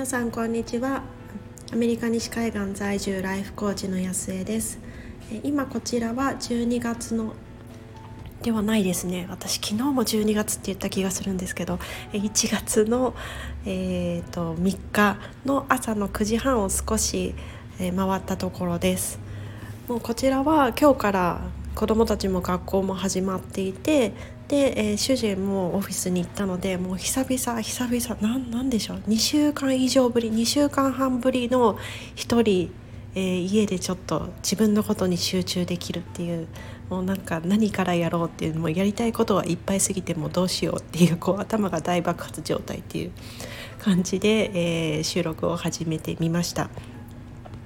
皆さんこんにちは。アメリカ西海岸在住ライフコーチの安江です。今こちらは12月のではないですね。私昨日も12月って言った気がするんですけど1月の、えーと、3日の朝の9時半を少し回ったところです。もうこちらは今日から子どもたちも学校も始まっていてで、えー、主人もオフィスに行ったのでもう久々久々なんなんでしょう？2週間以上ぶり2週間半ぶりの1人、えー、家でちょっと自分のことに集中できるっていうもうなんか何からやろうっていうのもやりたいことはいっぱいすぎてもどうしようっていうこう頭が大爆発状態っていう感じで、えー、収録を始めてみました。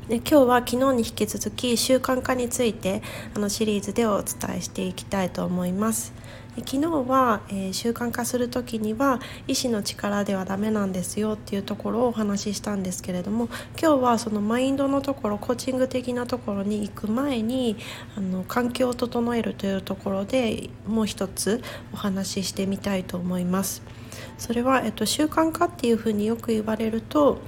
で今日は昨日に引き続き習慣化についてあのシリーズでお伝えしていきたいと思います。昨日は、えー、習慣化する時には意志の力ではダメなんですよっていうところをお話ししたんですけれども今日はそのマインドのところコーチング的なところに行く前にあの環境を整えるというところでもう一つお話ししてみたいと思います。それは、えっと、習慣化っていうふうによく言われると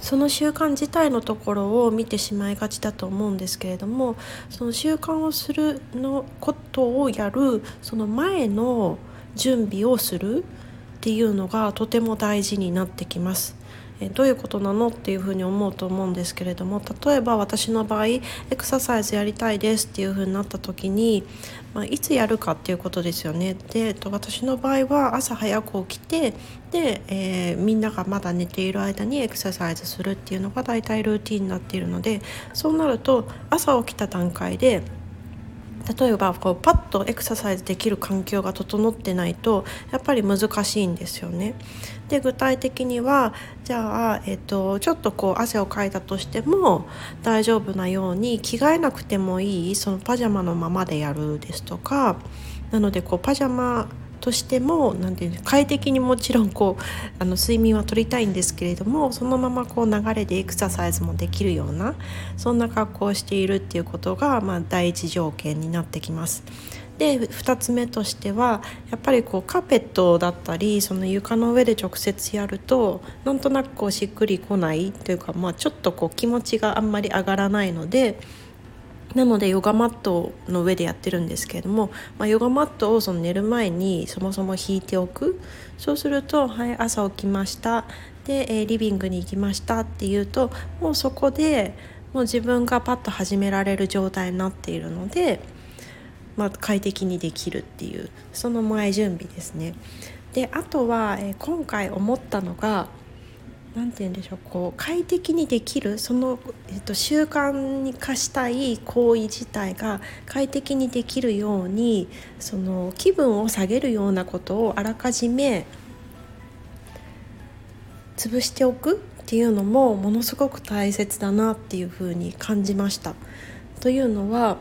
その習慣自体のところを見てしまいがちだと思うんですけれどもその習慣をするのことをやるその前の準備をするっていうのがとても大事になってきます。えどういうことなのっていうふうに思うと思うんですけれども例えば私の場合エクササイズやりたいですっていうふうになった時に、まあ、いつやるかっていうことですよね。でえっと私の場合は朝早く起きてで、えー、みんながまだ寝ている間にエクササイズするっていうのが大体ルーティンになっているのでそうなると朝起きた段階で例えばこうパッとエクササイズできる環境が整ってないとやっぱり難しいんですよね。で具体的にはじゃあ、えっと、ちょっとこう汗をかいたとしても大丈夫なように着替えなくてもいいそのパジャマのままでやるですとかなのでこうパジャマとしてもなんていう快適にもちろんこうあの睡眠は取りたいんですけれどもそのままこう流れでエクササイズもできるようなそんな格好をしているっていうことが、まあ、第一条件になってきます。で2つ目としてはやっぱりこうカーペットだったりその床の上で直接やるとなんとなくこうしっくりこないというか、まあ、ちょっとこう気持ちがあんまり上がらないので。なのでヨガマットの上でやってるんですけれども、まあ、ヨガマットをその寝る前にそもそも引いておく。そうすると「はい朝起きました」で、え、リビングに行きました。っていうともうそこでもう自分がパッと始められる状態になっているので、まあ、快適にできるっていうその前準備ですね。であとは、え、今回思ったのが何て言うんでしょうこう快適にできるその、えっと、習慣に化したい行為自体が快適にできるようにその気分を下げるようなことをあらかじめ潰しておくっていうのもものすごく大切だなっていうふうに感じました。というのは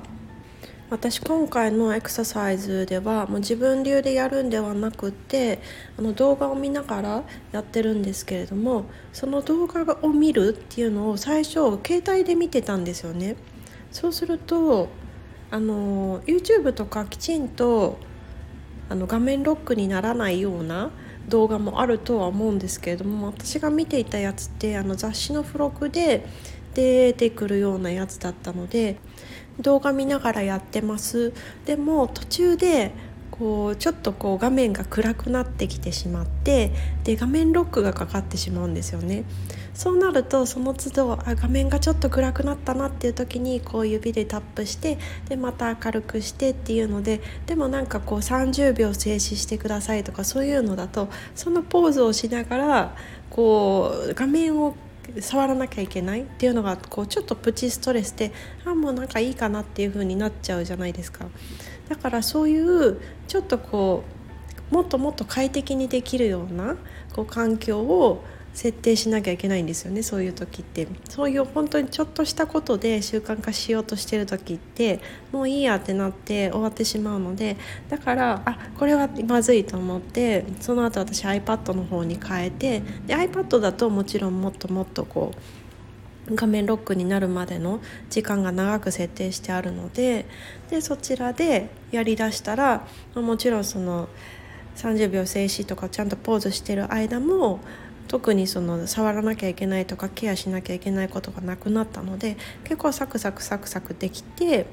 私今回のエクササイズではもう自分流でやるんではなくてあの動画を見ながらやってるんですけれどもその動画を見るっていうのを最初携帯で見てたんですよね。そうするとあの YouTube とかきちんとあの画面ロックにならないような動画もあるとは思うんですけれども私が見ていたやつってあの雑誌の付録で出てくるようなやつだったので動画見ながらやってます。でも途中でこうちょっとこう画面が暗くなってきてしまってで画面ロックがかかってしまうんですよね。そうなるとその都度あ画面がちょっと暗くなったなっていう時にこう指でタップしてでまた明るくしてっていうのででもなんかこう30秒静止してくださいとかそういうのだとそのポーズをしながらこう画面を触らなきゃいけないっていうのがこうちょっとプチストレスであもうなんかいいかなっていう風になっちゃうじゃないですか。だからそういうちょっとこうもっともっと快適にできるようなこう環境を設定しなきゃいけないんですよねそういう時って。そういう本当にちょっとしたことで習慣化しようとしてる時ってもういいやってなって終わってしまうのでだからあこれはまずいと思ってその後私 iPad の方に変えてで iPad だともちろんもっともっとこう画面ロックになるまでの時間が長く設定してあるのででそちらでやりだしたらもちろんその30秒静止とかちゃんとポーズしてる間も特にその触らなきゃいけないとかケアしなきゃいけないことがなくなったので結構サクサクサクサクできて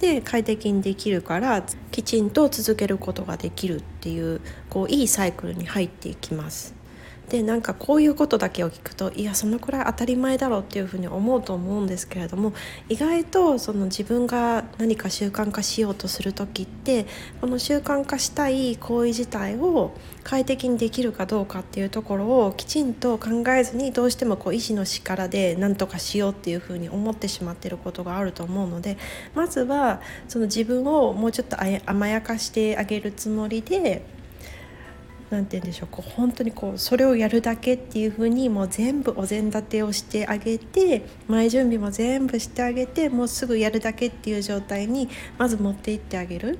で快適にできるからきちんと続けることができるっていうこういいサイクルに入っていきます。でなんかこういうことだけを聞くといやそのくらい当たり前だろうっていうふうに思うと思うんですけれども意外とその自分が何か習慣化しようとする時ってこの習慣化したい行為自体を快適にできるかどうかっていうところをきちんと考えずにどうしてもこう意志の力で何とかしようっていうふうに思ってしまってることがあると思うのでまずはその自分をもうちょっと甘やかしてあげるつもりで何て言うんでしょうこう本当にこうそれをやるだけっていう風にもう全部お膳立てをしてあげて前準備も全部してあげてもうすぐやるだけっていう状態にまず持っていってあげる。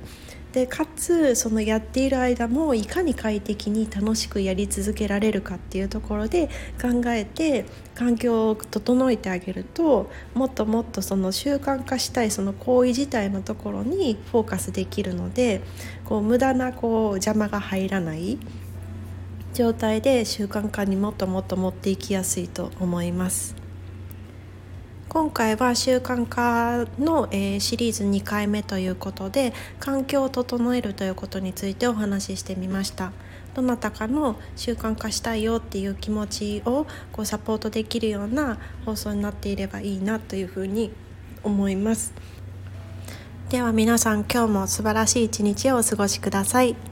でかつそのやっている間もいかに快適に楽しくやり続けられるかっていうところで考えて環境を整えてあげるともっともっとその習慣化したいその行為自体のところにフォーカスできるのでこう無駄なこう邪魔が入らない状態で習慣化にもっともっと持っていきやすいと思います。今回は習慣化の、えー、シリーズ2回目ということで環境を整えるということについてお話ししてみましたどなたかの習慣化したいよっていう気持ちをこうサポートできるような放送になっていればいいなというふうに思いますでは皆さん今日も素晴らしい一日をお過ごしください。